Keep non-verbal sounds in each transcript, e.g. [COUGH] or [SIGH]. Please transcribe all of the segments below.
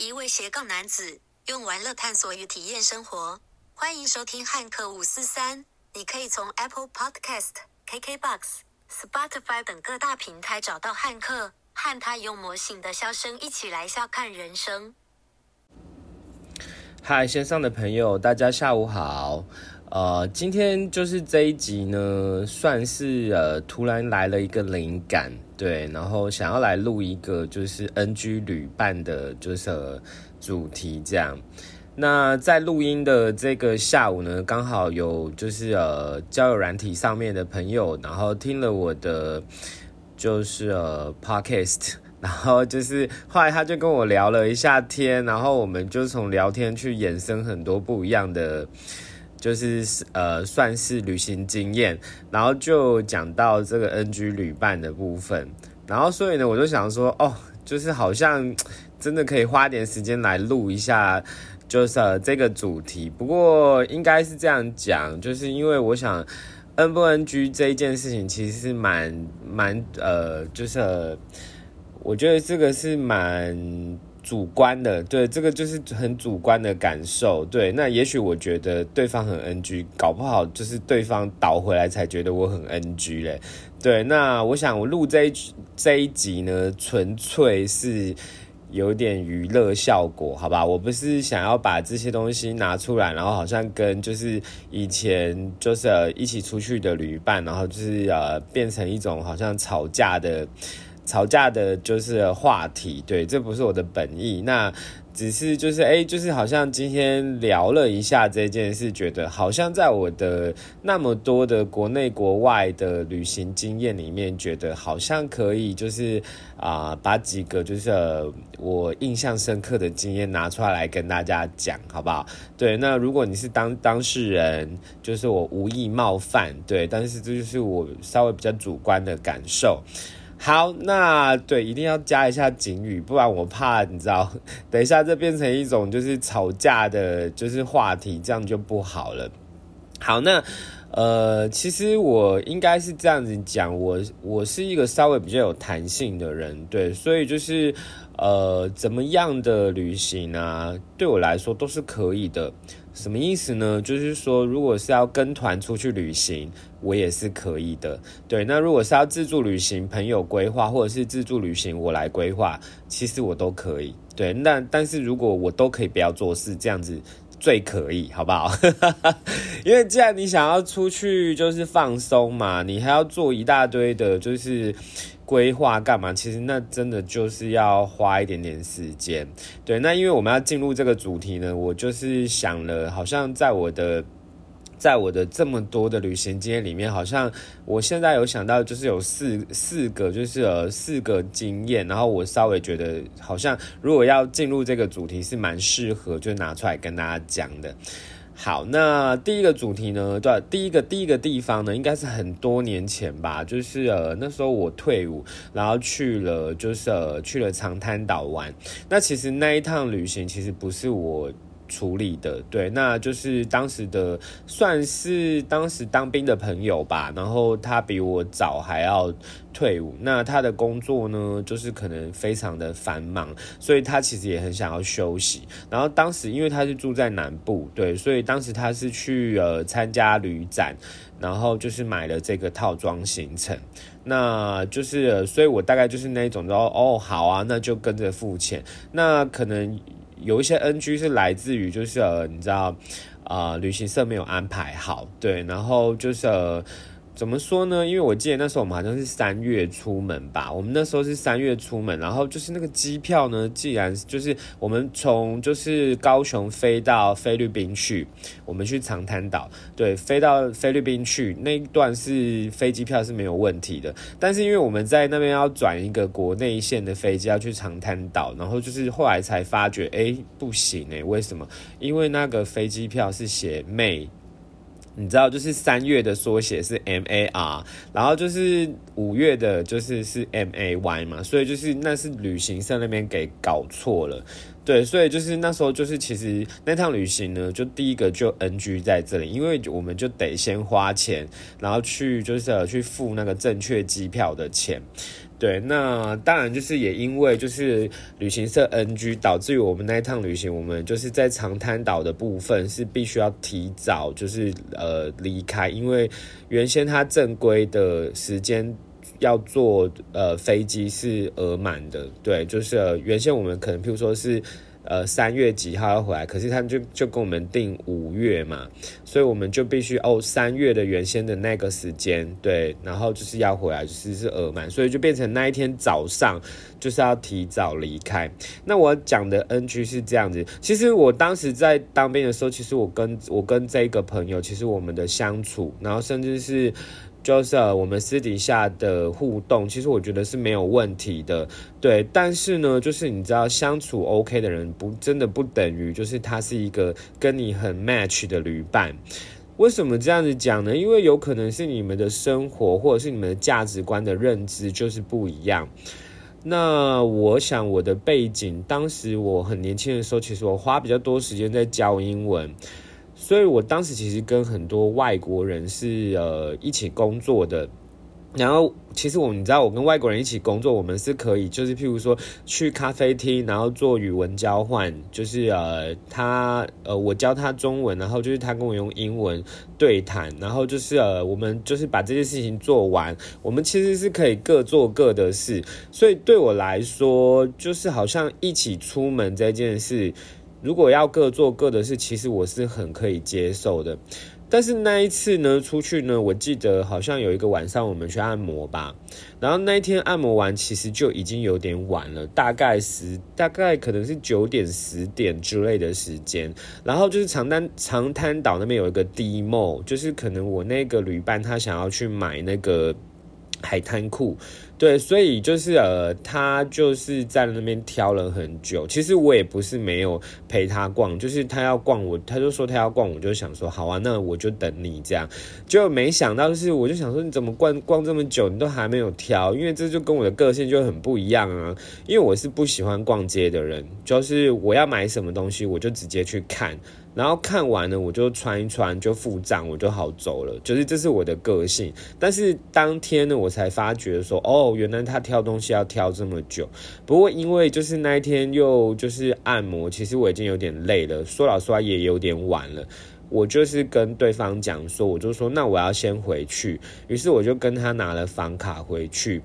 一位斜杠男子用玩乐探索与体验生活。欢迎收听汉克五四三。你可以从 Apple Podcast、KKBox、Spotify 等各大平台找到汉克，和他用魔性的笑声一起来笑看人生。嗨，线上的朋友，大家下午好。呃，今天就是这一集呢，算是呃突然来了一个灵感，对，然后想要来录一个就是 NG 旅伴的，就是主题这样。那在录音的这个下午呢，刚好有就是呃交友软体上面的朋友，然后听了我的就是呃 Podcast，[LAUGHS] 然后就是后来他就跟我聊了一下天，然后我们就从聊天去衍生很多不一样的。就是呃，算是旅行经验，然后就讲到这个 NG 旅伴的部分，然后所以呢，我就想说，哦，就是好像真的可以花点时间来录一下，就是这个主题。不过应该是这样讲，就是因为我想 N 不 NG 这一件事情，其实是蛮蛮呃，就是我觉得这个是蛮。主观的，对这个就是很主观的感受，对。那也许我觉得对方很 NG，搞不好就是对方倒回来才觉得我很 NG 嘞，对。那我想我录这一这一集呢，纯粹是有点娱乐效果，好吧？我不是想要把这些东西拿出来，然后好像跟就是以前就是一起出去的旅伴，然后就是呃变成一种好像吵架的。吵架的就是话题，对，这不是我的本意。那只是就是哎，就是好像今天聊了一下这件事，觉得好像在我的那么多的国内国外的旅行经验里面，觉得好像可以就是啊，把几个就是我印象深刻的经验拿出来跟大家讲，好不好？对，那如果你是当当事人，就是我无意冒犯，对，但是这就是我稍微比较主观的感受。好，那对，一定要加一下警语，不然我怕你知道，[LAUGHS] 等一下这变成一种就是吵架的，就是话题，这样就不好了。好，那呃，其实我应该是这样子讲，我我是一个稍微比较有弹性的人，对，所以就是呃，怎么样的旅行啊，对我来说都是可以的。什么意思呢？就是说，如果是要跟团出去旅行，我也是可以的。对，那如果是要自助旅行，朋友规划，或者是自助旅行我来规划，其实我都可以。对，那但是如果我都可以不要做事，这样子最可以，好不好？[LAUGHS] 因为既然你想要出去就是放松嘛，你还要做一大堆的，就是。规划干嘛？其实那真的就是要花一点点时间。对，那因为我们要进入这个主题呢，我就是想了，好像在我的，在我的这么多的旅行经验里面，好像我现在有想到，就是有四四个，就是呃四个经验，然后我稍微觉得好像如果要进入这个主题是蛮适合，就拿出来跟大家讲的。好，那第一个主题呢？对，第一个第一个地方呢，应该是很多年前吧，就是呃那时候我退伍，然后去了，就是呃去了长滩岛玩。那其实那一趟旅行其实不是我。处理的对，那就是当时的算是当时当兵的朋友吧，然后他比我早还要退伍，那他的工作呢，就是可能非常的繁忙，所以他其实也很想要休息。然后当时因为他是住在南部，对，所以当时他是去呃参加旅展，然后就是买了这个套装行程，那就是所以我大概就是那种说哦好啊，那就跟着付钱，那可能。有一些 NG 是来自于，就是呃，你知道，啊，旅行社没有安排好，对，然后就是呃。怎么说呢？因为我记得那时候我们好像是三月出门吧，我们那时候是三月出门，然后就是那个机票呢，既然就是我们从就是高雄飞到菲律宾去，我们去长滩岛，对，飞到菲律宾去那一段是飞机票是没有问题的，但是因为我们在那边要转一个国内线的飞机要去长滩岛，然后就是后来才发觉，哎，不行哎，为什么？因为那个飞机票是写 May。你知道，就是三月的缩写是 M A R，然后就是五月的，就是是 M A Y 嘛，所以就是那是旅行社那边给搞错了，对，所以就是那时候就是其实那趟旅行呢，就第一个就 N G 在这里，因为我们就得先花钱，然后去就是去付那个正确机票的钱。对，那当然就是也因为就是旅行社 NG，导致于我们那一趟旅行，我们就是在长滩岛的部分是必须要提早就是呃离开，因为原先它正规的时间要坐呃飞机是额满的，对，就是、原先我们可能譬如说是。呃，三月几号要回来？可是他们就就跟我们定五月嘛，所以我们就必须哦，三月的原先的那个时间，对，然后就是要回来，就是是额满，所以就变成那一天早上就是要提早离开。那我讲的 NG 是这样子，其实我当时在当兵的时候，其实我跟我跟这个朋友，其实我们的相处，然后甚至是。就是我们私底下的互动，其实我觉得是没有问题的，对。但是呢，就是你知道相处 OK 的人，不真的不等于就是他是一个跟你很 match 的旅伴。为什么这样子讲呢？因为有可能是你们的生活或者是你们的价值观的认知就是不一样。那我想我的背景，当时我很年轻的时候，其实我花比较多时间在教英文。所以我当时其实跟很多外国人是呃一起工作的，然后其实我你知道我跟外国人一起工作，我们是可以就是譬如说去咖啡厅，然后做语文交换，就是呃他呃我教他中文，然后就是他跟我用英文对谈，然后就是呃我们就是把这件事情做完，我们其实是可以各做各的事，所以对我来说就是好像一起出门这件事。如果要各做各的事，其实我是很可以接受的。但是那一次呢，出去呢，我记得好像有一个晚上我们去按摩吧，然后那一天按摩完，其实就已经有点晚了，大概十，大概可能是九点、十点之类的时间。然后就是长滩长滩岛那边有一个 D mall，就是可能我那个旅伴他想要去买那个海滩裤。对，所以就是呃，他就是在那边挑了很久。其实我也不是没有陪他逛，就是他要逛我，他就说他要逛，我就想说好啊，那我就等你这样。就没想到是，我就想说你怎么逛逛这么久，你都还没有挑？因为这就跟我的个性就很不一样啊。因为我是不喜欢逛街的人，就是我要买什么东西，我就直接去看。然后看完了，我就穿一穿，就付账，我就好走了。就是这是我的个性。但是当天呢，我才发觉说，哦，原来他挑东西要挑这么久。不过因为就是那一天又就是按摩，其实我已经有点累了。说老实话，也有点晚了。我就是跟对方讲说，我就说那我要先回去。于是我就跟他拿了房卡回去。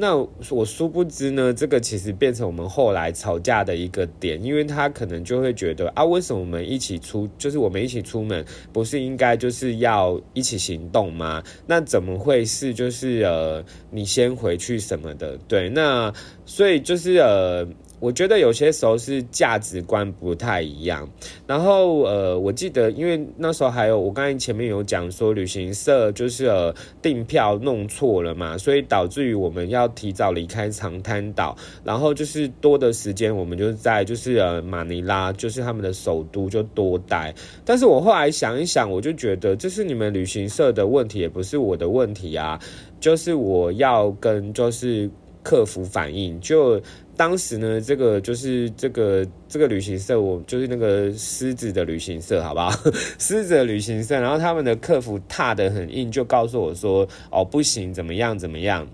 那我殊不知呢，这个其实变成我们后来吵架的一个点，因为他可能就会觉得啊，为什么我们一起出，就是我们一起出门，不是应该就是要一起行动吗？那怎么会是就是呃，你先回去什么的？对，那所以就是呃。我觉得有些时候是价值观不太一样，然后呃，我记得因为那时候还有我刚才前面有讲说旅行社就是呃订票弄错了嘛，所以导致于我们要提早离开长滩岛，然后就是多的时间我们就在就是呃马尼拉，就是他们的首都就多待。但是我后来想一想，我就觉得这是你们旅行社的问题，也不是我的问题啊，就是我要跟就是客服反映就。当时呢，这个就是这个这个旅行社，我就是那个狮子的旅行社，好不好？[LAUGHS] 狮子的旅行社，然后他们的客服踏得很硬，就告诉我说：“哦，不行，怎么样，怎么样。”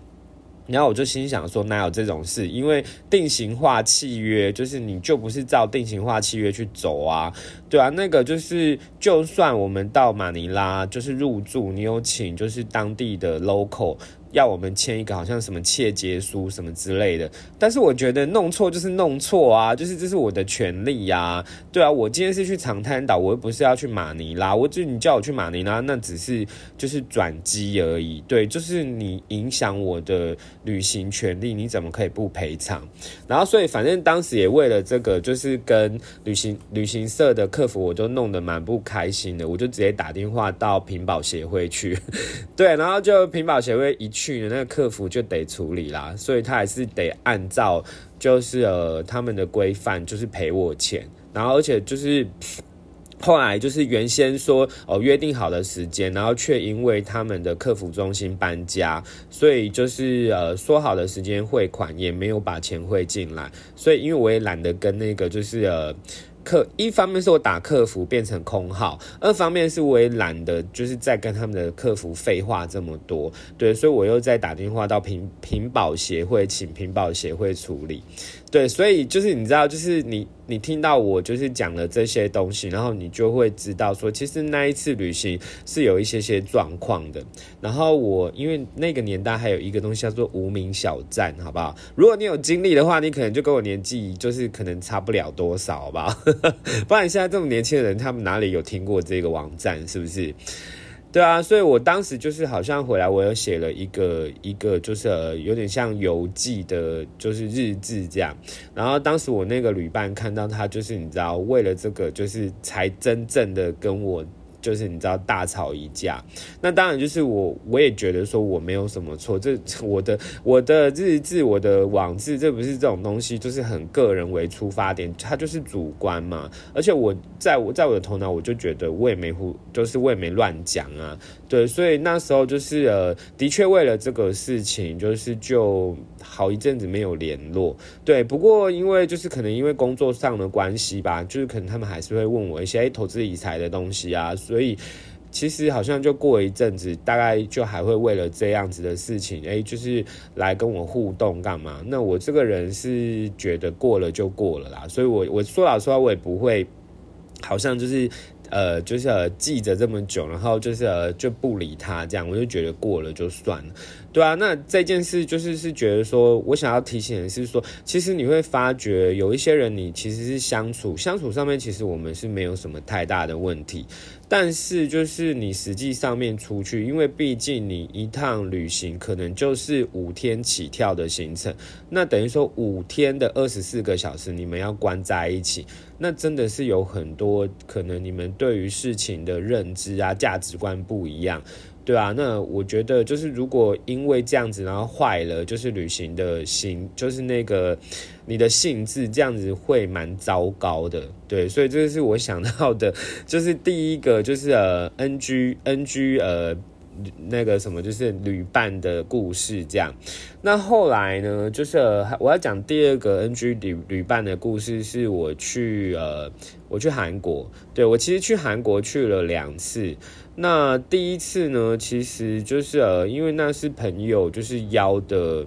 然后我就心想说：“哪有这种事？因为定型化契约就是你就不是照定型化契约去走啊，对啊，那个就是就算我们到马尼拉就是入住，你有请就是当地的 local。”要我们签一个好像什么切结书什么之类的，但是我觉得弄错就是弄错啊，就是这是我的权利呀，对啊，我今天是去长滩岛，我又不是要去马尼拉，我就你叫我去马尼拉，那只是就是转机而已，对，就是你影响我的旅行权利，你怎么可以不赔偿？然后所以反正当时也为了这个，就是跟旅行旅行社的客服，我就弄得蛮不开心的，我就直接打电话到屏保协会去，[LAUGHS] 对，然后就屏保协会一去。去的那个客服就得处理啦，所以他还是得按照就是呃他们的规范，就是赔我钱。然后而且就是后来就是原先说哦约定好的时间，然后却因为他们的客服中心搬家，所以就是呃说好的时间汇款也没有把钱汇进来。所以因为我也懒得跟那个就是呃。客，一方面是我打客服变成空号，二方面是我也懒得就是再跟他们的客服废话这么多，对，所以我又再打电话到屏屏保协会，请屏保协会处理。对，所以就是你知道，就是你你听到我就是讲了这些东西，然后你就会知道说，其实那一次旅行是有一些些状况的。然后我因为那个年代还有一个东西叫做无名小站，好不好？如果你有经历的话，你可能就跟我年纪就是可能差不了多少，好不好？[LAUGHS] 不然现在这么年轻的人，他们哪里有听过这个网站？是不是？对啊，所以我当时就是好像回来，我有写了一个一个，就是有点像游记的，就是日志这样。然后当时我那个旅伴看到他，就是你知道，为了这个，就是才真正的跟我。就是你知道大吵一架，那当然就是我我也觉得说我没有什么错，这我的我的日志我的网志，这不是这种东西，就是很个人为出发点，它就是主观嘛。而且我在我在我的头脑，我就觉得我也没胡，就是我也没乱讲啊，对，所以那时候就是呃，的确为了这个事情，就是就好一阵子没有联络，对。不过因为就是可能因为工作上的关系吧，就是可能他们还是会问我一些投资理财的东西啊。所以，其实好像就过一阵子，大概就还会为了这样子的事情，哎，就是来跟我互动干嘛？那我这个人是觉得过了就过了啦，所以我我说老实话，我也不会，好像就是。呃，就是记着这么久，然后就是呃就不理他这样，我就觉得过了就算了，对啊。那这件事就是是觉得说，我想要提醒的是说，其实你会发觉有一些人，你其实是相处相处上面，其实我们是没有什么太大的问题，但是就是你实际上面出去，因为毕竟你一趟旅行可能就是五天起跳的行程，那等于说五天的二十四个小时，你们要关在一起。那真的是有很多可能，你们对于事情的认知啊、价值观不一样，对啊，那我觉得就是如果因为这样子，然后坏了，就是旅行的心，就是那个你的性质这样子会蛮糟糕的，对，所以这个是我想到的，[LAUGHS] 就是第一个就是呃，NG NG 呃。那个什么就是旅伴的故事，这样。那后来呢，就是我要讲第二个 NG 旅旅伴的故事，是我去呃，我去韩国。对我其实去韩国去了两次。那第一次呢，其实就是呃，因为那是朋友就是邀的。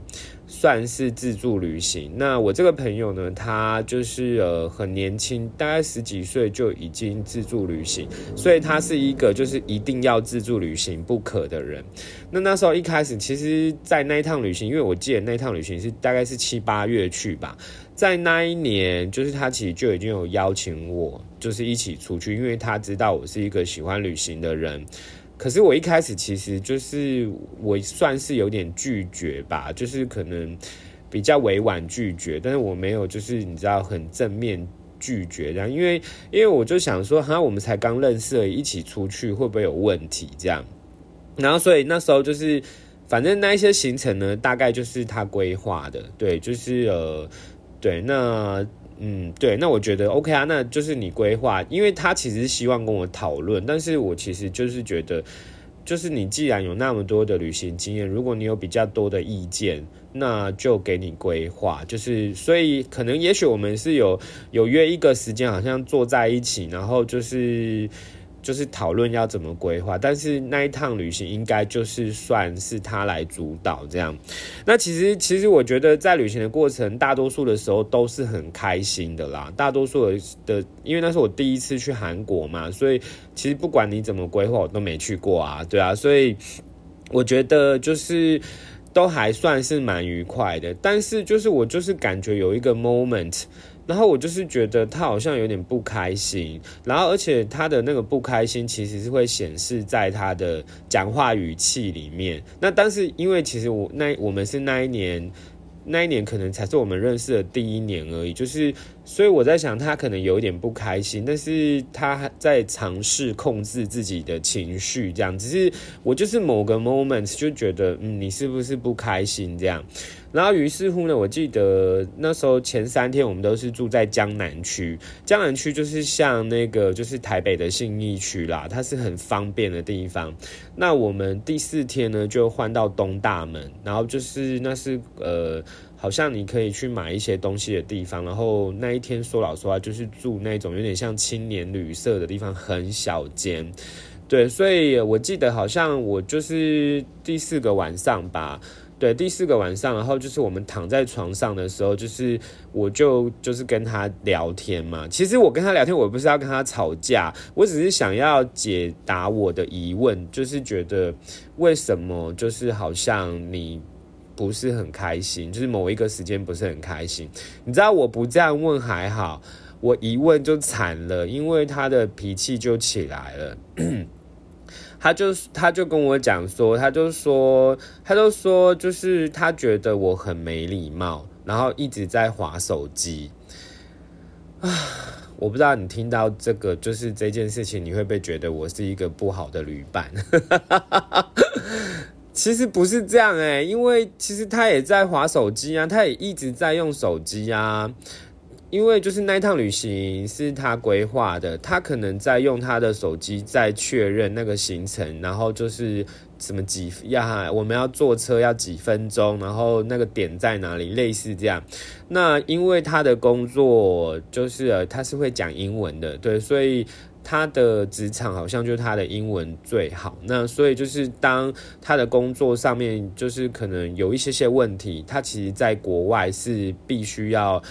算是自助旅行。那我这个朋友呢，他就是呃很年轻，大概十几岁就已经自助旅行，所以他是一个就是一定要自助旅行不可的人。那那时候一开始，其实，在那一趟旅行，因为我记得那一趟旅行是大概是七八月去吧，在那一年，就是他其实就已经有邀请我，就是一起出去，因为他知道我是一个喜欢旅行的人。可是我一开始其实就是我算是有点拒绝吧，就是可能比较委婉拒绝，但是我没有就是你知道很正面拒绝这样，因为因为我就想说，哈，我们才刚认识，一起出去会不会有问题这样？然后所以那时候就是反正那一些行程呢，大概就是他规划的，对，就是呃，对，那。嗯，对，那我觉得 OK 啊，那就是你规划，因为他其实希望跟我讨论，但是我其实就是觉得，就是你既然有那么多的旅行经验，如果你有比较多的意见，那就给你规划，就是所以可能也许我们是有有约一个时间，好像坐在一起，然后就是。就是讨论要怎么规划，但是那一趟旅行应该就是算是他来主导这样。那其实其实我觉得在旅行的过程，大多数的时候都是很开心的啦。大多数的，因为那是我第一次去韩国嘛，所以其实不管你怎么规划，我都没去过啊，对啊，所以我觉得就是都还算是蛮愉快的。但是就是我就是感觉有一个 moment。然后我就是觉得他好像有点不开心，然后而且他的那个不开心其实是会显示在他的讲话语气里面。那但是因为其实我那我们是那一年。那一年可能才是我们认识的第一年而已，就是，所以我在想，他可能有一点不开心，但是他在尝试控制自己的情绪，这样。只是我就是某个 moment 就觉得，嗯，你是不是不开心这样？然后于是乎呢，我记得那时候前三天我们都是住在江南区，江南区就是像那个就是台北的信义区啦，它是很方便的地方。那我们第四天呢就换到东大门，然后就是那是呃。好像你可以去买一些东西的地方，然后那一天说老实话，就是住那种有点像青年旅社的地方，很小间。对，所以我记得好像我就是第四个晚上吧，对，第四个晚上，然后就是我们躺在床上的时候，就是我就就是跟他聊天嘛。其实我跟他聊天，我不是要跟他吵架，我只是想要解答我的疑问，就是觉得为什么就是好像你不是很开心，就是某一个时间不是很开心。你知道我不这样问还好，我一问就惨了，因为他的脾气就起来了。[CLEARS THROAT] 他就他就跟我讲说，他就说，他就说，就是他觉得我很没礼貌，然后一直在划手机。啊，我不知道你听到这个，就是这件事情，你会不会觉得我是一个不好的旅伴？[LAUGHS] 其实不是这样哎，因为其实他也在划手机啊，他也一直在用手机啊。因为就是那一趟旅行是他规划的，他可能在用他的手机在确认那个行程，然后就是什么几要我们要坐车要几分钟，然后那个点在哪里，类似这样。那因为他的工作就是他是会讲英文的，对，所以他的职场好像就是他的英文最好。那所以就是当他的工作上面就是可能有一些些问题，他其实在国外是必须要。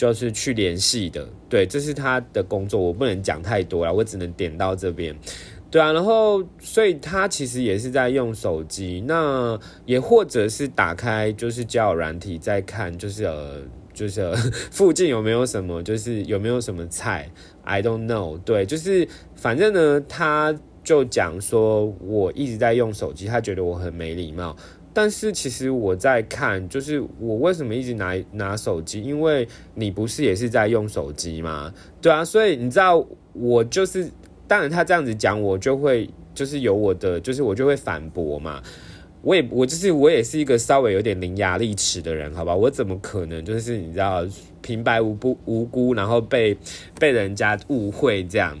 就是去联系的，对，这是他的工作，我不能讲太多了，我只能点到这边，对啊，然后所以他其实也是在用手机，那也或者是打开就是交友软体在看，就是呃，就是 [LAUGHS] 附近有没有什么，就是有没有什么菜，I don't know，对，就是反正呢，他就讲说我一直在用手机，他觉得我很没礼貌。但是其实我在看，就是我为什么一直拿拿手机？因为你不是也是在用手机吗？对啊，所以你知道我就是，当然他这样子讲，我就会就是有我的，就是我就会反驳嘛。我也我就是我也是一个稍微有点伶牙俐齿的人，好吧？我怎么可能就是你知道平白无不无辜，然后被被人家误会这样？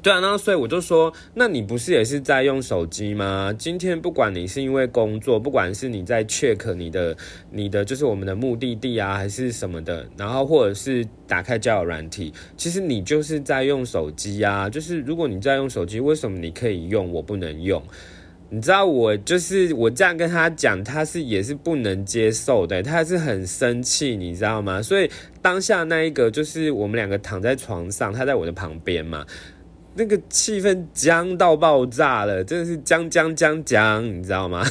对啊，那所以我就说，那你不是也是在用手机吗？今天不管你是因为工作，不管是你在 check 你的你的就是我们的目的地啊，还是什么的，然后或者是打开交友软体，其实你就是在用手机啊。就是如果你在用手机，为什么你可以用，我不能用？你知道我就是我这样跟他讲，他是也是不能接受的，他是很生气，你知道吗？所以当下那一个就是我们两个躺在床上，他在我的旁边嘛。那个气氛僵到爆炸了，真的是僵僵僵僵，你知道吗？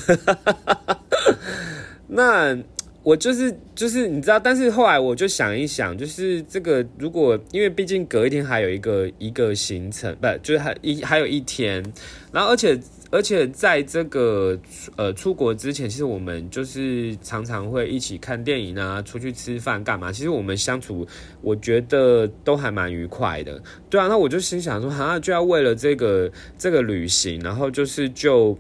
[LAUGHS] 那我就是就是你知道，但是后来我就想一想，就是这个如果因为毕竟隔一天还有一个一个行程，不就是还一还有一天，然后而且。而且在这个呃出国之前，其实我们就是常常会一起看电影啊，出去吃饭干嘛？其实我们相处，我觉得都还蛮愉快的。对啊，那我就心想说，好像就要为了这个这个旅行，然后就是就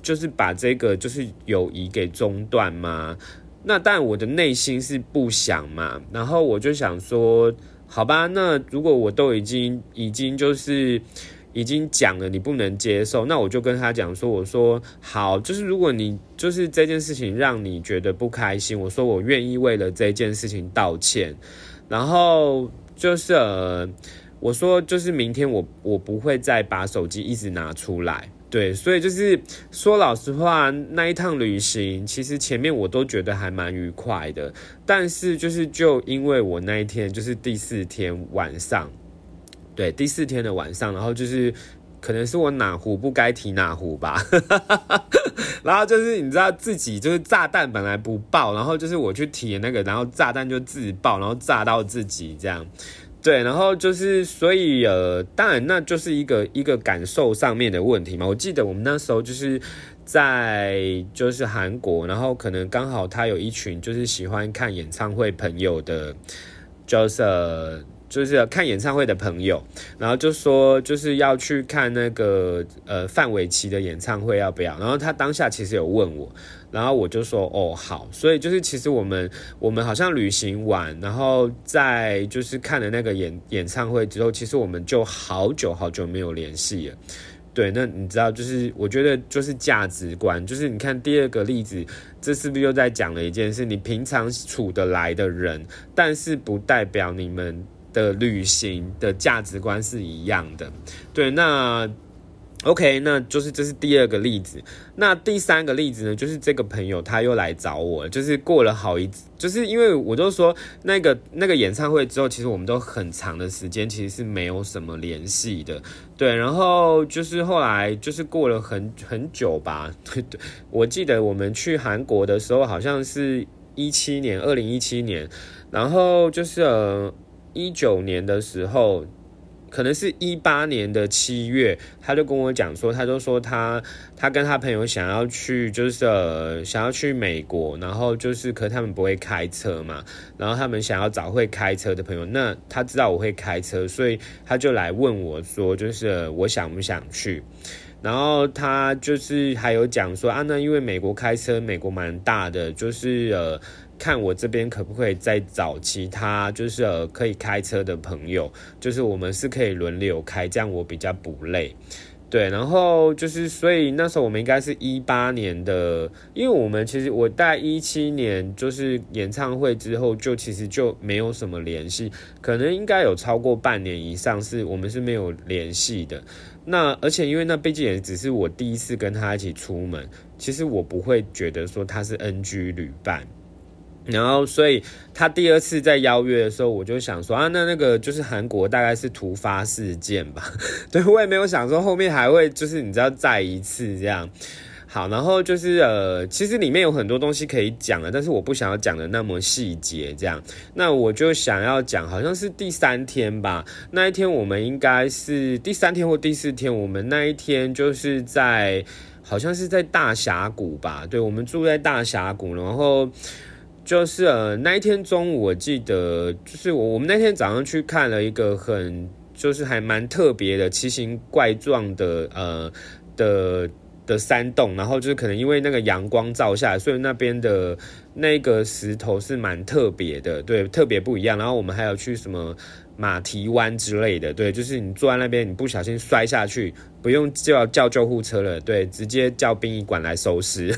就是把这个就是友谊给中断嘛？那但我的内心是不想嘛。然后我就想说，好吧，那如果我都已经已经就是。已经讲了，你不能接受，那我就跟他讲说，我说好，就是如果你就是这件事情让你觉得不开心，我说我愿意为了这件事情道歉，然后就是呃，我说就是明天我我不会再把手机一直拿出来，对，所以就是说老实话，那一趟旅行其实前面我都觉得还蛮愉快的，但是就是就因为我那一天就是第四天晚上。对，第四天的晚上，然后就是可能是我哪壶不该提哪壶吧，[LAUGHS] 然后就是你知道自己就是炸弹本来不爆，然后就是我去提那个，然后炸弹就自爆，然后炸到自己这样，对，然后就是所以呃，当然那就是一个一个感受上面的问题嘛。我记得我们那时候就是在就是韩国，然后可能刚好他有一群就是喜欢看演唱会朋友的，就是。就是看演唱会的朋友，然后就说就是要去看那个呃范玮琪的演唱会要不要？然后他当下其实有问我，然后我就说哦好，所以就是其实我们 [LAUGHS] 我们好像旅行完，然后在就是看了那个演演唱会之后，其实我们就好久好久没有联系了。对，那你知道，就是我觉得就是价值观，就是你看第二个例子，这是不是又在讲了一件事？你平常处得来的人，但是不代表你们的旅行的价值观是一样的。对，那。OK，那就是这是第二个例子。那第三个例子呢，就是这个朋友他又来找我，就是过了好一，就是因为我都说那个那个演唱会之后，其实我们都很长的时间其实是没有什么联系的，对。然后就是后来就是过了很很久吧，对 [LAUGHS] 对。我记得我们去韩国的时候，好像是一七年，二零一七年，然后就是呃一九年的时候。可能是一八年的七月，他就跟我讲说，他就说他他跟他朋友想要去，就是呃想要去美国，然后就是可他们不会开车嘛，然后他们想要找会开车的朋友。那他知道我会开车，所以他就来问我说，就是我想不想去？然后他就是还有讲说啊，那因为美国开车，美国蛮大的，就是呃。看我这边可不可以再找其他，就是呃可以开车的朋友，就是我们是可以轮流开，这样我比较不累。对，然后就是所以那时候我们应该是一八年的，因为我们其实我在一七年就是演唱会之后就其实就没有什么联系，可能应该有超过半年以上是我们是没有联系的。那而且因为那毕竟也只是我第一次跟他一起出门，其实我不会觉得说他是 NG 旅伴。然后，所以他第二次在邀约的时候，我就想说啊，那那个就是韩国大概是突发事件吧？[LAUGHS] 对我也没有想说后面还会就是你知道再一次这样。好，然后就是呃，其实里面有很多东西可以讲的，但是我不想要讲的那么细节这样。那我就想要讲，好像是第三天吧，那一天我们应该是第三天或第四天，我们那一天就是在好像是在大峡谷吧？对，我们住在大峡谷，然后。就是呃那一天中午，我记得就是我我们那天早上去看了一个很就是还蛮特别的奇形怪状的呃的的山洞，然后就是可能因为那个阳光照下来，所以那边的那个石头是蛮特别的，对，特别不一样。然后我们还有去什么马蹄湾之类的，对，就是你坐在那边，你不小心摔下去，不用叫叫救护车了，对，直接叫殡仪馆来收尸。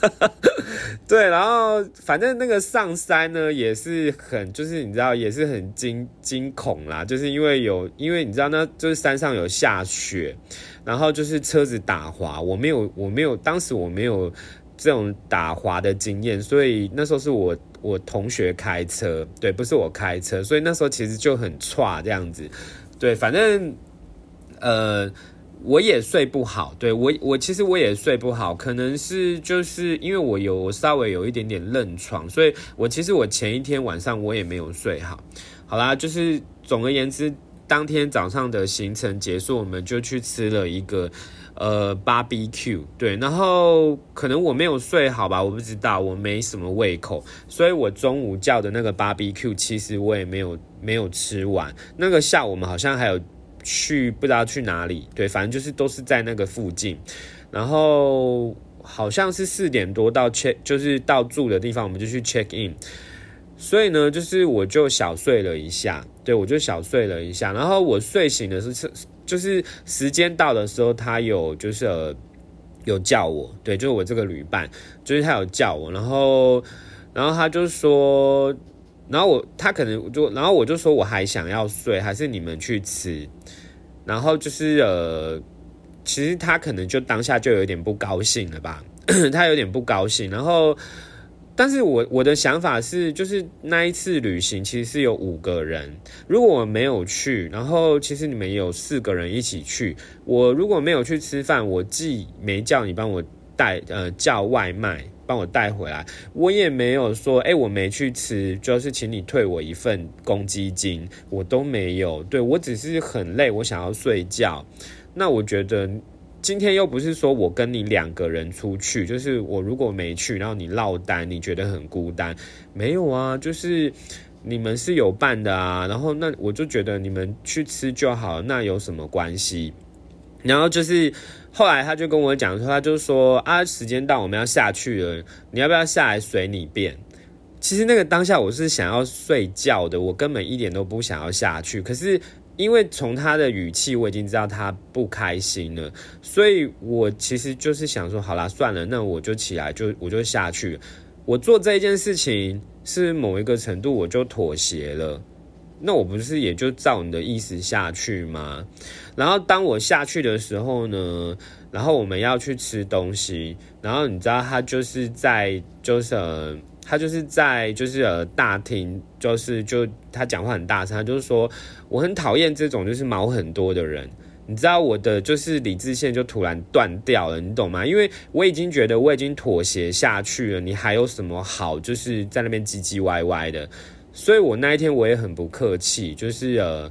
[LAUGHS] 对，然后反正那个上山呢，也是很，就是你知道，也是很惊惊恐啦，就是因为有，因为你知道，那就是山上有下雪，然后就是车子打滑，我没有，我没有，当时我没有这种打滑的经验，所以那时候是我我同学开车，对，不是我开车，所以那时候其实就很差这样子，对，反正呃。我也睡不好，对我我其实我也睡不好，可能是就是因为我有稍微有一点点愣床，所以我其实我前一天晚上我也没有睡好。好啦，就是总而言之，当天早上的行程结束，我们就去吃了一个呃 barbecue，对，然后可能我没有睡好吧，我不知道，我没什么胃口，所以我中午叫的那个 barbecue 其实我也没有没有吃完，那个下午我们好像还有。去不知道去哪里，对，反正就是都是在那个附近，然后好像是四点多到 check，就是到住的地方，我们就去 check in，所以呢，就是我就小睡了一下，对我就小睡了一下，然后我睡醒的是就是时间到的时候，他有就是有叫我，对，就是我这个旅伴，就是他有叫我，然后然后他就说。然后我他可能就，然后我就说我还想要睡，还是你们去吃。然后就是呃，其实他可能就当下就有点不高兴了吧，[CLEARS THROAT] 他有点不高兴。然后，但是我我的想法是，就是那一次旅行其实是有五个人，如果我没有去，然后其实你们有四个人一起去，我如果没有去吃饭，我既没叫你帮我带呃叫外卖。帮我带回来，我也没有说，哎，我没去吃，就是请你退我一份公积金，我都没有。对我只是很累，我想要睡觉。那我觉得今天又不是说我跟你两个人出去，就是我如果没去，然后你落单，你觉得很孤单，没有啊？就是你们是有伴的啊。然后那我就觉得你们去吃就好，那有什么关系？然后就是。后来他就跟我讲说，他就说啊，时间到，我们要下去了，你要不要下来随你便？其实那个当下我是想要睡觉的，我根本一点都不想要下去。可是因为从他的语气我已经知道他不开心了，所以我其实就是想说，好啦，算了，那我就起来，就我就下去。我做这一件事情是某一个程度我就妥协了，那我不是也就照你的意思下去吗？然后当我下去的时候呢，然后我们要去吃东西，然后你知道他就是在就是他就是在就是呃大厅，就是就他讲话很大声，他就是说我很讨厌这种就是毛很多的人。你知道我的就是理智线就突然断掉了，你懂吗？因为我已经觉得我已经妥协下去了，你还有什么好就是在那边唧唧歪歪的？所以我那一天我也很不客气，就是呃，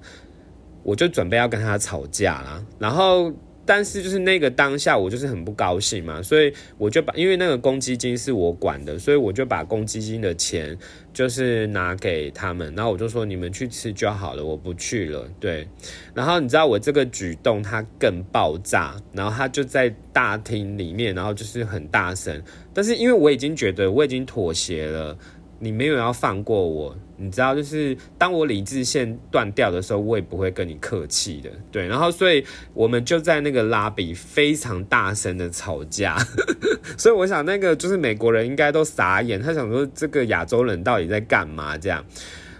我就准备要跟他吵架啦，然后。但是就是那个当下，我就是很不高兴嘛，所以我就把，因为那个公积金是我管的，所以我就把公积金的钱就是拿给他们，然后我就说你们去吃就好了，我不去了。对，然后你知道我这个举动他更爆炸，然后他就在大厅里面，然后就是很大声，但是因为我已经觉得我已经妥协了。你没有要放过我，你知道，就是当我理智线断掉的时候，我也不会跟你客气的，对。然后，所以我们就在那个拉比非常大声的吵架，[LAUGHS] 所以我想那个就是美国人应该都傻眼，他想说这个亚洲人到底在干嘛这样。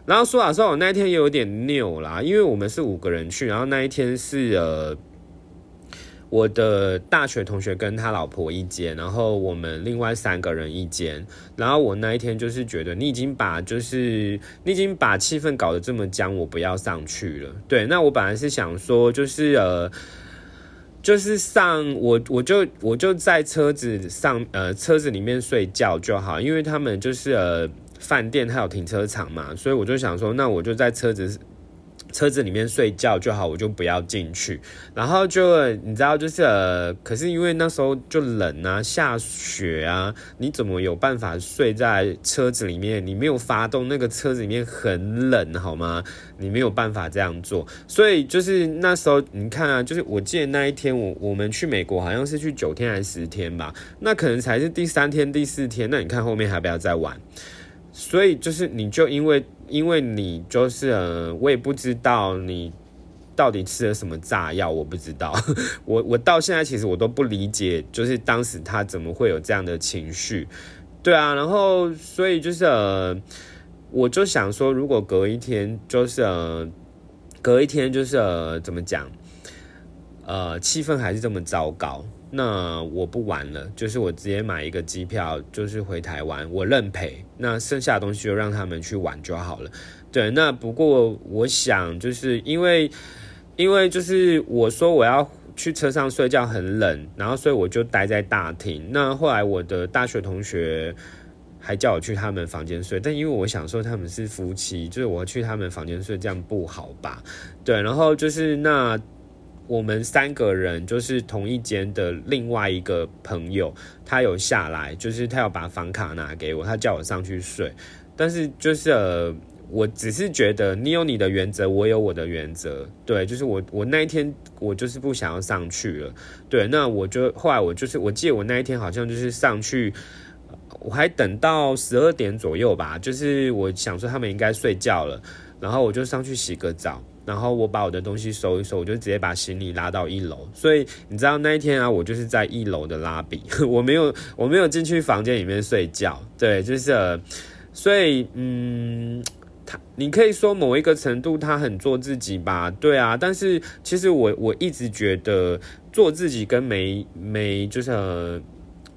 然后说老实话，我那一天也有点拗啦，因为我们是五个人去，然后那一天是呃。我的大学同学跟他老婆一间，然后我们另外三个人一间。然后我那一天就是觉得你已经把就是你已经把气氛搞得这么僵，我不要上去了。对，那我本来是想说就是呃，就是上我我就我就在车子上呃车子里面睡觉就好，因为他们就是呃饭店还有停车场嘛，所以我就想说那我就在车子。车子里面睡觉就好，我就不要进去。然后就你知道，就是呃，可是因为那时候就冷啊，下雪啊，你怎么有办法睡在车子里面？你没有发动，那个车子里面很冷，好吗？你没有办法这样做。所以就是那时候，你看啊，就是我记得那一天，我我们去美国好像是去九天还是十天吧，那可能才是第三天、第四天。那你看后面还不要再玩？所以就是你就因为。因为你就是，呃，我也不知道你到底吃了什么炸药，我不知道。[LAUGHS] 我我到现在其实我都不理解，就是当时他怎么会有这样的情绪，对啊。然后所以就是，呃，我就想说，如果隔一天，就是，呃，隔一天就是，呃，怎么讲，呃，气氛还是这么糟糕。那我不玩了，就是我直接买一个机票，就是回台湾，我认赔。那剩下的东西就让他们去玩就好了。对，那不过我想，就是因为，因为就是我说我要去车上睡觉很冷，然后所以我就待在大厅。那后来我的大学同学还叫我去他们房间睡，但因为我想说他们是夫妻，就是我去他们房间睡，这样不好吧？对，然后就是那。我们三个人就是同一间的另外一个朋友，他有下来，就是他要把房卡拿给我，他叫我上去睡。但是就是呃，我只是觉得你有你的原则，我有我的原则。对，就是我我那一天我就是不想要上去了。对，那我就后来我就是我记得我那一天好像就是上去，我还等到十二点左右吧，就是我想说他们应该睡觉了，然后我就上去洗个澡。然后我把我的东西收一收，我就直接把行李拉到一楼。所以你知道那一天啊，我就是在一楼的拉比，[LAUGHS] 我没有我没有进去房间里面睡觉。对，就是，所以嗯，他你可以说某一个程度他很做自己吧，对啊。但是其实我我一直觉得做自己跟没没就是。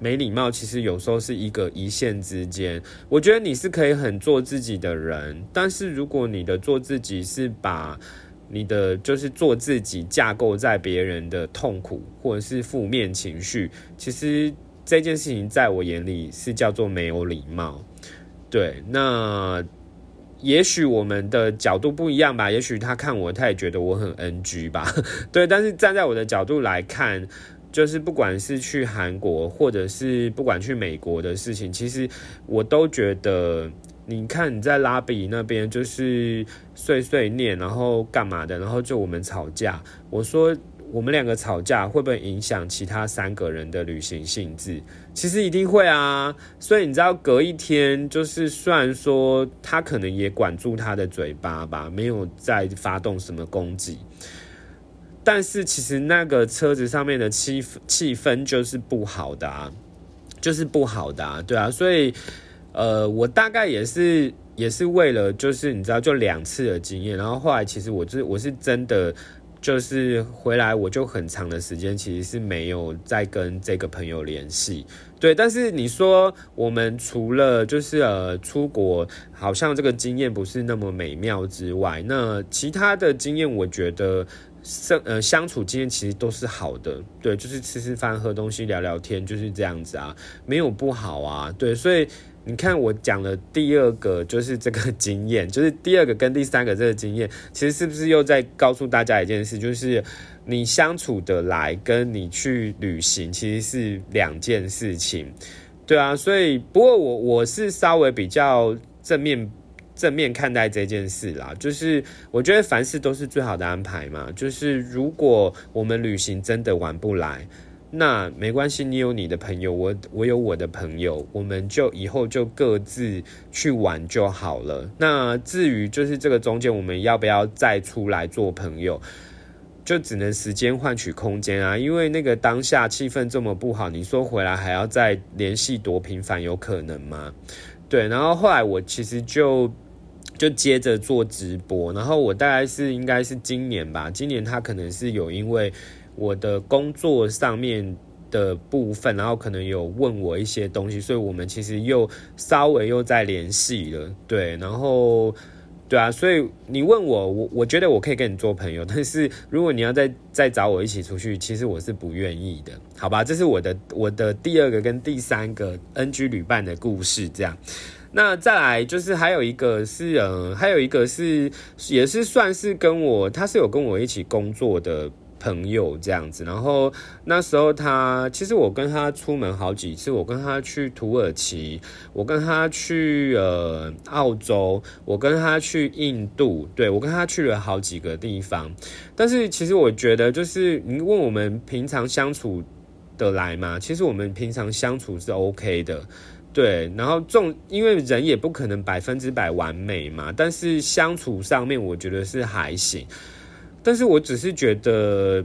没礼貌，其实有时候是一个一线之间。我觉得你是可以很做自己的人，但是如果你的做自己是把你的就是做自己架构在别人的痛苦或者是负面情绪，其实这件事情在我眼里是叫做没有礼貌。对，那也许我们的角度不一样吧，也许他看我，他也觉得我很 NG 吧。[LAUGHS] 对，但是站在我的角度来看。就是不管是去韩国，或者是不管去美国的事情，其实我都觉得，你看你在拉比那边就是碎碎念，然后干嘛的，然后就我们吵架。我说我们两个吵架会不会影响其他三个人的旅行性质？其实一定会啊。所以你知道，隔一天就是虽然说他可能也管住他的嘴巴吧，没有再发动什么攻击，但是其实那个车子上面的气气氛就是不好的啊，就是不好的啊，对啊。所以呃，我大概也是。也是为了，就是你知道，就两次的经验，然后后来其实我是我是真的，就是回来我就很长的时间，其实是没有再跟这个朋友联系。对，但是你说我们除了就是呃出国，好像这个经验不是那么美妙之外，那其他的经验我觉得相呃相处经验其实都是好的。对，就是吃吃饭、喝东西、聊聊天，就是这样子啊，没有不好啊。对，所以。你看，我讲了第二个，就是这个 [LAUGHS] 经验，就是第二个跟第三个这个经验，其实是不是又在告诉大家一件事，就是你相处的来，跟你去旅行其实是两件事情，对啊，所以不过我我是稍微比较正面正面看待这件事啦，就是我觉得凡事都是最好的安排嘛，就是如果我们旅行真的玩不来。那没关系，你有你的朋友，我我有我的朋友，我们就以后就各自去玩就好了。那至于就是这个中间我们要不要再出来做朋友，就只能时间换取空间啊。因为那个当下气氛这么不好，你说回来还要再联系多频繁，有可能吗？对。然后后来我其实就就接着做直播，然后我大概是应该是今年吧，今年他可能是有因为。我的工作上面的部分，然后可能有问我一些东西，所以我们其实又稍微又在联系了，对，然后对啊，所以你问我，我我觉得我可以跟你做朋友，[LAUGHS] 但是如果你要再再找我一起出去，其实我是不愿意的，好吧？这是我的我的第二个跟第三个 NG 旅伴的故事，这样。那再来就是还有一个是，呃，还有一个是也是算是跟我，他是有跟我一起工作的。朋友这样子，然后那时候他其实我跟他出门好几次，我跟他去土耳其，我跟他去呃澳洲，我跟他去印度，对我跟他去了好几个地方。但是其实我觉得，就是你问我们平常相处得来吗？其实我们平常相处是 OK 的，对。然后重因为人也不可能百分之百完美嘛，但是相处上面我觉得是还行。但是我只是觉得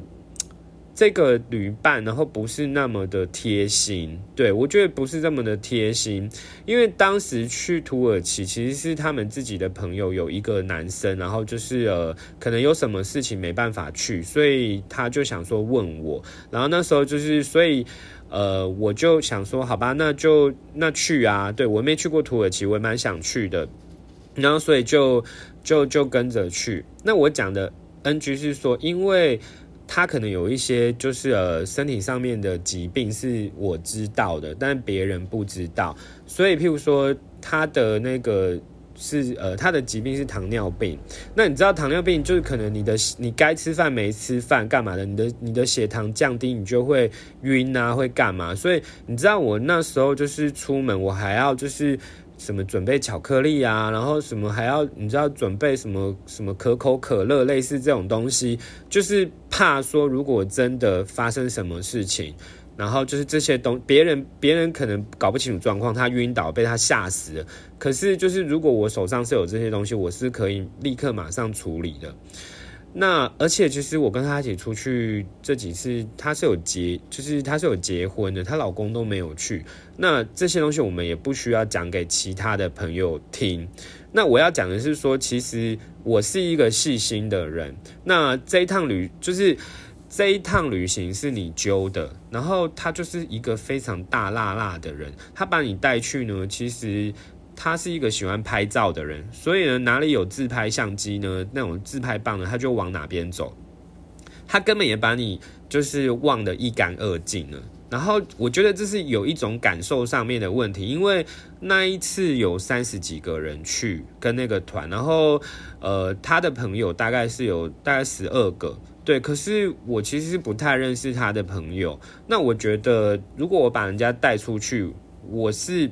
这个旅伴，然后不是那么的贴心，对我觉得不是这么的贴心，因为当时去土耳其其实是他们自己的朋友有一个男生，然后就是呃可能有什么事情没办法去，所以他就想说问我，然后那时候就是所以呃我就想说好吧，那就那去啊，对我没去过土耳其，我也蛮想去的，然后所以就就就跟着去，那我讲的。NG 是说，因为他可能有一些就是呃身体上面的疾病是我知道的，但别人不知道，所以譬如说他的那个是呃他的疾病是糖尿病，那你知道糖尿病就是可能你的你该吃饭没吃饭干嘛的，你的你的血糖降低，你就会晕啊，会干嘛？所以你知道我那时候就是出门，我还要就是。什么准备巧克力啊，然后什么还要你知道准备什么什么可口可乐，类似这种东西，就是怕说如果真的发生什么事情，然后就是这些东别人别人可能搞不清楚状况，他晕倒被他吓死了。可是就是如果我手上是有这些东西，我是可以立刻马上处理的。那而且其实我跟她一起出去这几次，她是有结，就是她是有结婚的，她老公都没有去。那这些东西我们也不需要讲给其他的朋友听。那我要讲的是说，其实我是一个细心的人。那这一趟旅就是这一趟旅行是你揪的，然后他就是一个非常大辣辣的人，他把你带去呢，其实。他是一个喜欢拍照的人，所以呢，哪里有自拍相机呢？那种自拍棒呢，他就往哪边走。他根本也把你就是忘得一干二净了。然后我觉得这是有一种感受上面的问题，因为那一次有三十几个人去跟那个团，然后呃，他的朋友大概是有大概十二个，对。可是我其实不太认识他的朋友。那我觉得，如果我把人家带出去，我是。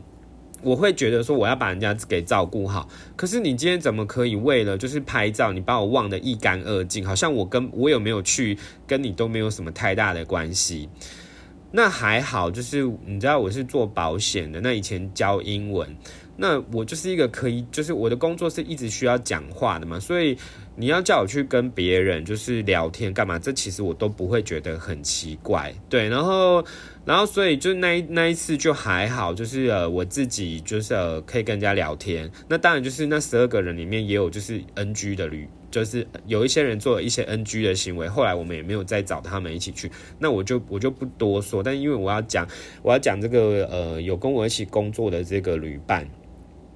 我会觉得说我要把人家给照顾好。可是你今天怎么可以为了就是拍照，你把我忘得一干二净？好像我跟我有没有去跟你都没有什么太大的关系。那还好，就是你知道我是做保险的，那以前教英文，那我就是一个可以，就是我的工作是一直需要讲话的嘛，所以你要叫我去跟别人就是聊天干嘛，这其实我都不会觉得很奇怪，对，然后。然后，所以就那那一次就还好，就是呃，我自己就是呃，可以跟人家聊天。那当然就是那十二个人里面也有就是 NG 的旅，就是有一些人做了一些 NG 的行为。后来我们也没有再找他们一起去。那我就我就不多说。但因为我要讲，我要讲这个呃，有跟我一起工作的这个旅伴。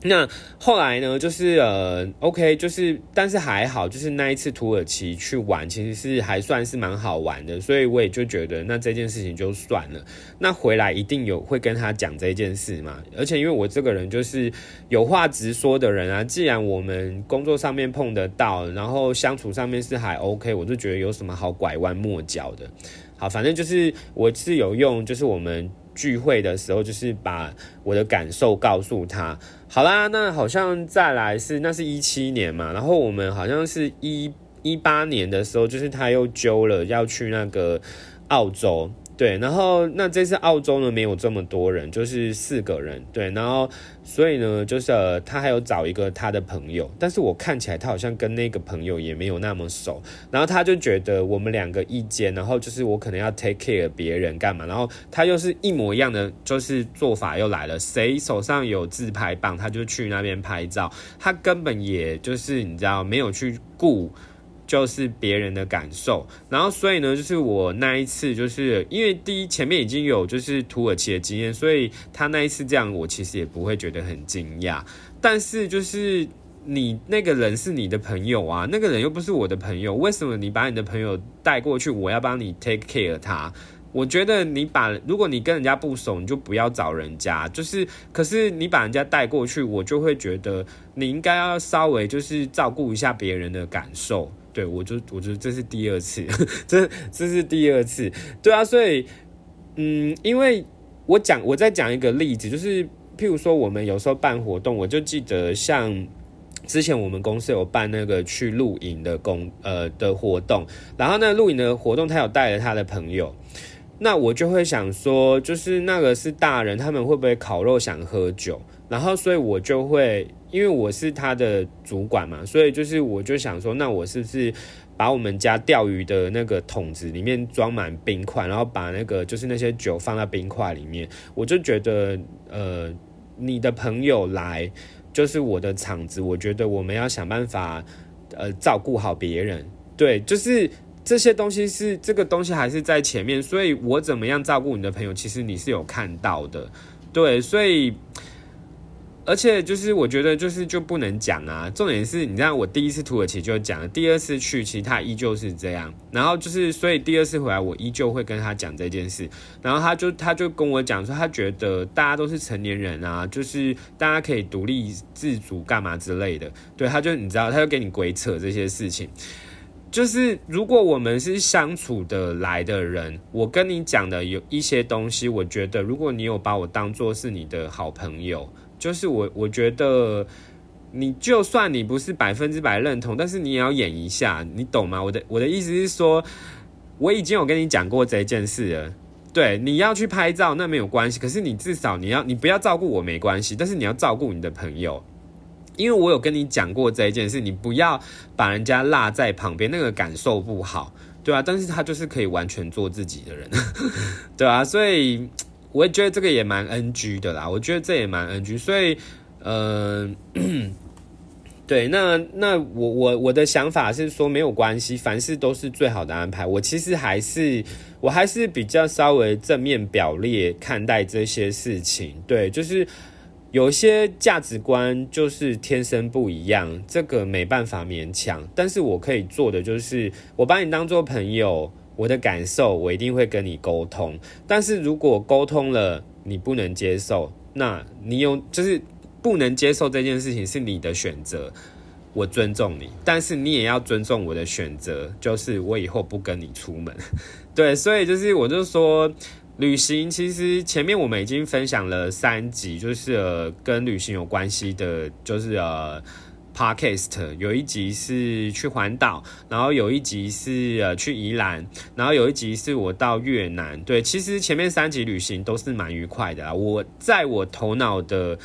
那后来呢？就是呃，OK，就是，但是还好，就是那一次土耳其去玩，其实是还算是蛮好玩的，所以我也就觉得那这件事情就算了。那回来一定有会跟他讲这件事嘛？而且因为我这个人就是有话直说的人啊，既然我们工作上面碰得到，然后相处上面是还 OK，我就觉得有什么好拐弯抹角的。好，反正就是我是有用，就是我们。聚会的时候，就是把我的感受告诉他。好啦，那好像再来是那是一七年嘛，然后我们好像是一一八年的时候，就是他又揪了要去那个澳洲。对，然后那这次澳洲呢没有这么多人，就是四个人。对，然后所以呢，就是他还有找一个他的朋友，但是我看起来他好像跟那个朋友也没有那么熟。然后他就觉得我们两个意见，然后就是我可能要 take care 别人干嘛，然后他又是一模一样的，就是做法又来了。谁手上有自拍棒，他就去那边拍照，他根本也就是你知道没有去顾。就是别人的感受，然后所以呢，就是我那一次，就是因为第一前面已经有就是土耳其的经验，所以他那一次这样，我其实也不会觉得很惊讶。但是就是你那个人是你的朋友啊，那个人又不是我的朋友，为什么你把你的朋友带过去，我要帮你 take care 他？我觉得你把如果你跟人家不熟，你就不要找人家。就是可是你把人家带过去，我就会觉得你应该要稍微就是照顾一下别人的感受。对，我就我觉得这是第二次，这这是第二次，对啊，所以，嗯，因为我讲，我再讲一个例子，就是譬如说，我们有时候办活动，我就记得像之前我们公司有办那个去露营的工呃的活动，然后那露营的活动，他有带了他的朋友，那我就会想说，就是那个是大人，他们会不会烤肉想喝酒？然后，所以我就会，因为我是他的主管嘛，所以就是我就想说，那我是不是把我们家钓鱼的那个桶子里面装满冰块，然后把那个就是那些酒放在冰块里面？我就觉得，呃，你的朋友来就是我的场子，我觉得我们要想办法，呃，照顾好别人。对，就是这些东西是这个东西还是在前面，所以我怎么样照顾你的朋友，其实你是有看到的。对，所以。而且就是我觉得就是就不能讲啊，重点是你知道我第一次土耳其就讲了，第二次去其实他依旧是这样，然后就是所以第二次回来我依旧会跟他讲这件事，然后他就他就跟我讲说他觉得大家都是成年人啊，就是大家可以独立自主干嘛之类的，对，他就你知道他就给你鬼扯这些事情，就是如果我们是相处的来的人，我跟你讲的有一些东西，我觉得如果你有把我当做是你的好朋友。就是我，我觉得你就算你不是百分之百认同，但是你也要演一下，你懂吗？我的我的意思是说，我已经有跟你讲过这件事了。对，你要去拍照那没有关系，可是你至少你要你不要照顾我没关系，但是你要照顾你的朋友，因为我有跟你讲过这一件事，你不要把人家落在旁边，那个感受不好，对啊，但是他就是可以完全做自己的人，[LAUGHS] 对啊，所以。我也觉得这个也蛮 NG 的啦，我觉得这也蛮 NG，所以，呃，[COUGHS] 对，那那我我我的想法是说没有关系，凡事都是最好的安排。我其实还是我还是比较稍微正面表列看待这些事情，对，就是有些价值观就是天生不一样，这个没办法勉强，但是我可以做的就是我把你当做朋友。我的感受，我一定会跟你沟通。但是如果沟通了你不能接受，那你有就是不能接受这件事情是你的选择，我尊重你。但是你也要尊重我的选择，就是我以后不跟你出门。[LAUGHS] 对，所以就是我就说，旅行其实前面我们已经分享了三集，就是呃跟旅行有关系的，就是呃。Podcast 有一集是去环岛，然后有一集是呃去宜兰，然后有一集是我到越南。对，其实前面三集旅行都是蛮愉快的啦。我在我头脑的，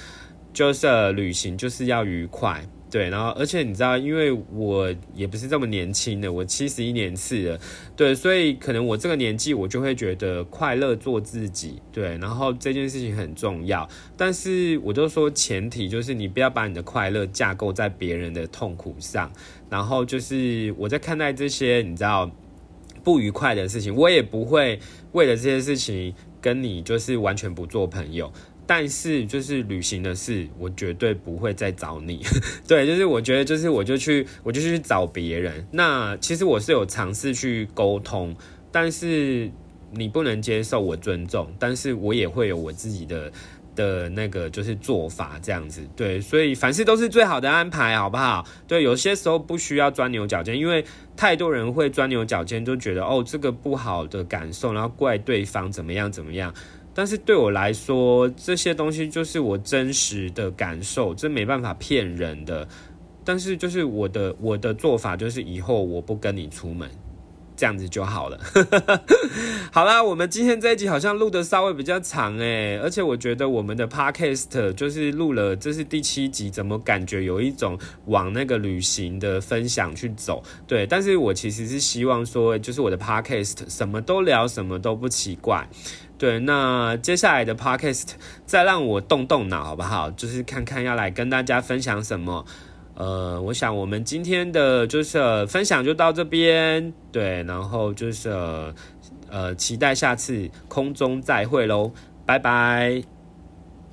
就是旅行就是要愉快。对，然后而且你知道，因为我也不是这么年轻的，我七十一年次了，对，所以可能我这个年纪，我就会觉得快乐做自己，对，然后这件事情很重要。但是我就说，前提就是你不要把你的快乐架构在别人的痛苦上。然后就是我在看待这些你知道不愉快的事情，我也不会为了这些事情跟你就是完全不做朋友。但是就是旅行的事，我绝对不会再找你。[LAUGHS] 对，就是我觉得就是我就去我就去找别人。那其实我是有尝试去沟通，但是你不能接受，我尊重，但是我也会有我自己的的那个就是做法这样子。对，所以凡事都是最好的安排，好不好？对，有些时候不需要钻牛角尖，因为太多人会钻牛角尖，就觉得哦这个不好的感受，然后怪对方怎么样怎么样。但是对我来说，这些东西就是我真实的感受，这没办法骗人的。但是就是我的我的做法，就是以后我不跟你出门，这样子就好了。[LAUGHS] 好啦，我们今天这一集好像录的稍微比较长诶，而且我觉得我们的 podcast 就是录了，这是第七集，怎么感觉有一种往那个旅行的分享去走？对，但是我其实是希望说，就是我的 podcast 什么都聊，什么都不奇怪。对，那接下来的 podcast 再让我动动脑，好不好？就是看看要来跟大家分享什么。呃，我想我们今天的就是分享就到这边，对，然后就是呃，期待下次空中再会喽，拜拜。